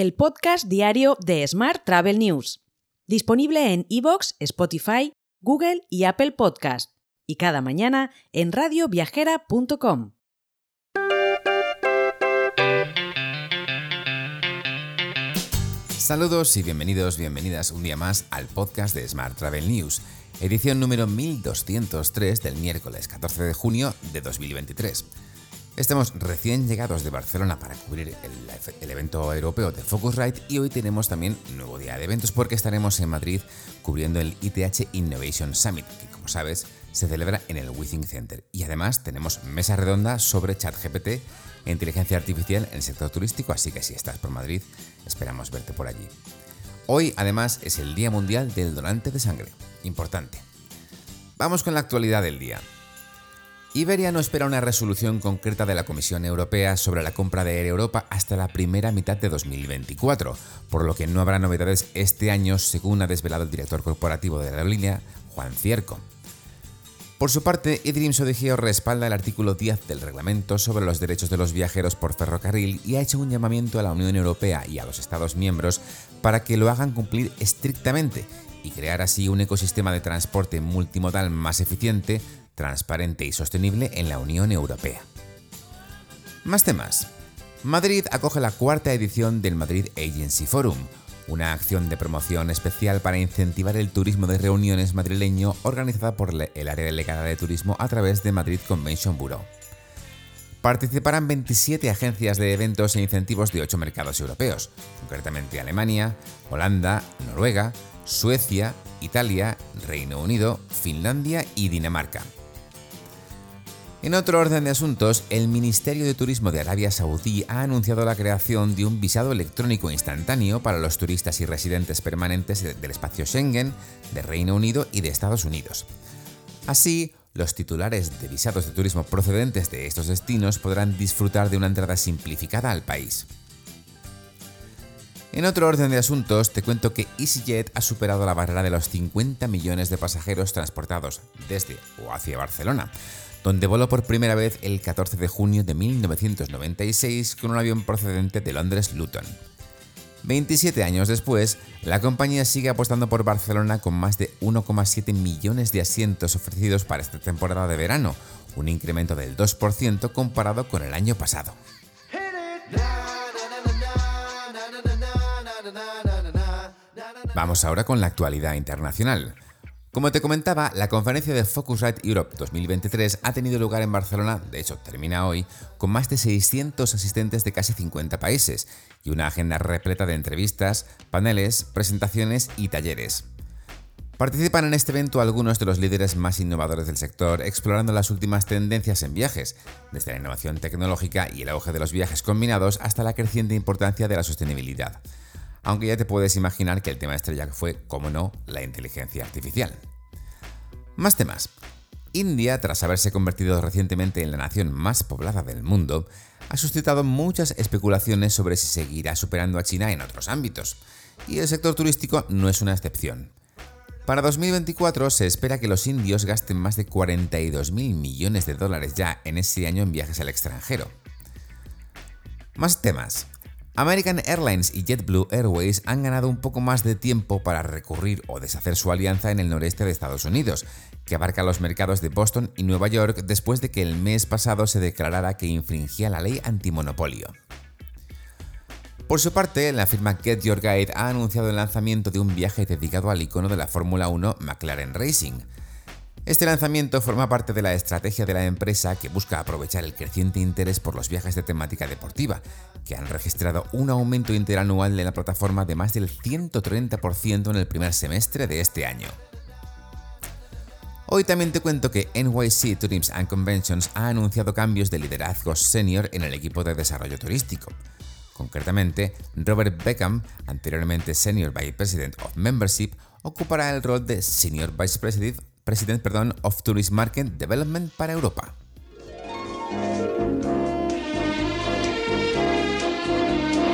el podcast diario de Smart Travel News, disponible en iVoox, Spotify, Google y Apple Podcast, y cada mañana en radioviajera.com. Saludos y bienvenidos, bienvenidas un día más al podcast de Smart Travel News, edición número 1203 del miércoles 14 de junio de 2023. Estamos recién llegados de Barcelona para cubrir el, evento europeo de Focusrite y hoy tenemos también nuevo día de eventos porque estaremos en Madrid cubriendo el ITH Innovation Summit, que como sabes se celebra en el Withing Center. Y además tenemos mesa redonda sobre ChatGPT e inteligencia artificial en el sector turístico, así que si estás por Madrid, esperamos verte por allí. Hoy además es el Día Mundial del Donante de Sangre. Importante. Vamos con la actualidad del día. Iberia no espera una resolución concreta de la Comisión Europea sobre la compra de Air Europa hasta la primera mitad de 2024, por lo que no habrá novedades este año, según ha desvelado el director corporativo de la aerolínea, Juan Cierco. Por su parte, Idrim Sodigeo respalda el artículo 10 del reglamento sobre los derechos de los viajeros por ferrocarril y ha hecho un llamamiento a la Unión Europea y a los Estados miembros para que lo hagan cumplir estrictamente y crear así un ecosistema de transporte multimodal más eficiente transparente y sostenible en la Unión Europea. Más temas. Madrid acoge la cuarta edición del Madrid Agency Forum, una acción de promoción especial para incentivar el turismo de reuniones madrileño organizada por el área delegada de turismo a través de Madrid Convention Bureau. Participarán 27 agencias de eventos e incentivos de 8 mercados europeos, concretamente Alemania, Holanda, Noruega, Suecia, Italia, Reino Unido, Finlandia y Dinamarca. En otro orden de asuntos, el Ministerio de Turismo de Arabia Saudí ha anunciado la creación de un visado electrónico instantáneo para los turistas y residentes permanentes del espacio Schengen, de Reino Unido y de Estados Unidos. Así, los titulares de visados de turismo procedentes de estos destinos podrán disfrutar de una entrada simplificada al país. En otro orden de asuntos, te cuento que EasyJet ha superado la barrera de los 50 millones de pasajeros transportados desde o hacia Barcelona, donde voló por primera vez el 14 de junio de 1996 con un avión procedente de Londres Luton. 27 años después, la compañía sigue apostando por Barcelona con más de 1,7 millones de asientos ofrecidos para esta temporada de verano, un incremento del 2% comparado con el año pasado. Vamos ahora con la actualidad internacional. Como te comentaba, la conferencia de Focusrite Europe 2023 ha tenido lugar en Barcelona, de hecho termina hoy, con más de 600 asistentes de casi 50 países y una agenda repleta de entrevistas, paneles, presentaciones y talleres. Participan en este evento algunos de los líderes más innovadores del sector, explorando las últimas tendencias en viajes, desde la innovación tecnológica y el auge de los viajes combinados hasta la creciente importancia de la sostenibilidad aunque ya te puedes imaginar que el tema estrella fue, como no, la inteligencia artificial. Más temas. India, tras haberse convertido recientemente en la nación más poblada del mundo, ha suscitado muchas especulaciones sobre si seguirá superando a China en otros ámbitos, y el sector turístico no es una excepción. Para 2024 se espera que los indios gasten más de 42.000 millones de dólares ya en ese año en viajes al extranjero. Más temas. American Airlines y JetBlue Airways han ganado un poco más de tiempo para recurrir o deshacer su alianza en el noreste de Estados Unidos, que abarca los mercados de Boston y Nueva York después de que el mes pasado se declarara que infringía la ley antimonopolio. Por su parte, la firma Get Your Guide ha anunciado el lanzamiento de un viaje dedicado al icono de la Fórmula 1 McLaren Racing, este lanzamiento forma parte de la estrategia de la empresa que busca aprovechar el creciente interés por los viajes de temática deportiva, que han registrado un aumento interanual de la plataforma de más del 130% en el primer semestre de este año. Hoy también te cuento que NYC Tourism and Conventions ha anunciado cambios de liderazgo senior en el equipo de desarrollo turístico. Concretamente, Robert Beckham, anteriormente Senior Vice President of Membership, ocupará el rol de Senior Vice President President perdón, of Tourist Market Development para Europa.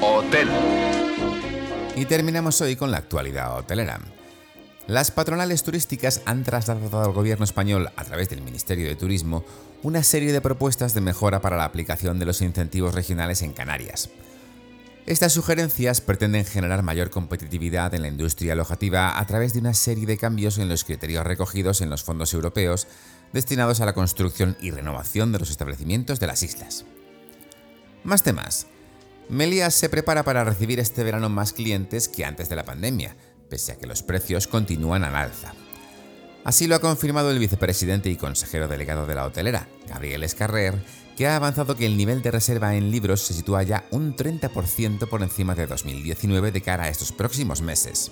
Hotel. Y terminamos hoy con la actualidad hotelera. Las patronales turísticas han trasladado al gobierno español, a través del Ministerio de Turismo, una serie de propuestas de mejora para la aplicación de los incentivos regionales en Canarias. Estas sugerencias pretenden generar mayor competitividad en la industria alojativa a través de una serie de cambios en los criterios recogidos en los fondos europeos destinados a la construcción y renovación de los establecimientos de las islas. Más temas. Melias se prepara para recibir este verano más clientes que antes de la pandemia, pese a que los precios continúan al alza. Así lo ha confirmado el vicepresidente y consejero delegado de la hotelera, Gabriel Escarrer, que ha avanzado que el nivel de reserva en libros se sitúa ya un 30% por encima de 2019 de cara a estos próximos meses.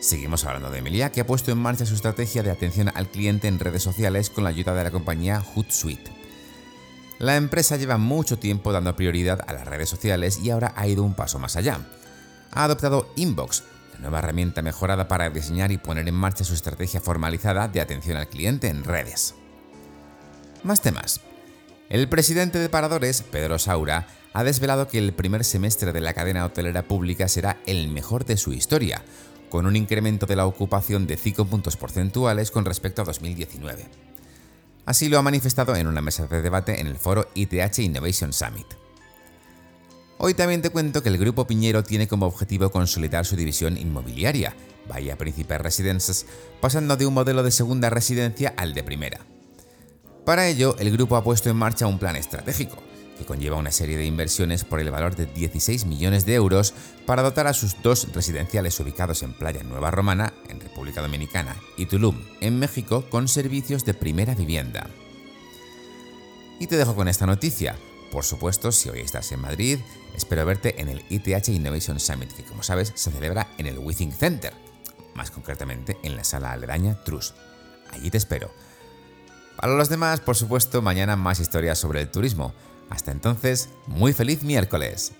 Seguimos hablando de Emilia, que ha puesto en marcha su estrategia de atención al cliente en redes sociales con la ayuda de la compañía Hootsuite. La empresa lleva mucho tiempo dando prioridad a las redes sociales y ahora ha ido un paso más allá. Ha adoptado Inbox, la nueva herramienta mejorada para diseñar y poner en marcha su estrategia formalizada de atención al cliente en redes. Más temas. El presidente de Paradores, Pedro Saura, ha desvelado que el primer semestre de la cadena hotelera pública será el mejor de su historia, con un incremento de la ocupación de 5 puntos porcentuales con respecto a 2019. Así lo ha manifestado en una mesa de debate en el foro ITH Innovation Summit. Hoy también te cuento que el Grupo Piñero tiene como objetivo consolidar su división inmobiliaria, Bahía Príncipe Residences, pasando de un modelo de segunda residencia al de primera. Para ello, el grupo ha puesto en marcha un plan estratégico, que conlleva una serie de inversiones por el valor de 16 millones de euros para dotar a sus dos residenciales ubicados en Playa Nueva Romana, en República Dominicana, y Tulum, en México, con servicios de primera vivienda. Y te dejo con esta noticia. Por supuesto, si hoy estás en Madrid, espero verte en el ITH Innovation Summit, que como sabes se celebra en el Withing Center, más concretamente en la sala aledaña Trus. Allí te espero. Para los demás, por supuesto, mañana más historias sobre el turismo. Hasta entonces, muy feliz miércoles.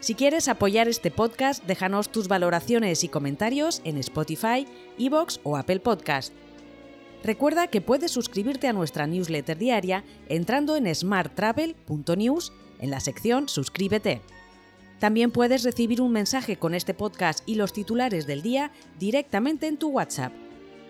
Si quieres apoyar este podcast, déjanos tus valoraciones y comentarios en Spotify, Evox o Apple Podcast. Recuerda que puedes suscribirte a nuestra newsletter diaria entrando en smarttravel.news en la sección Suscríbete. También puedes recibir un mensaje con este podcast y los titulares del día directamente en tu WhatsApp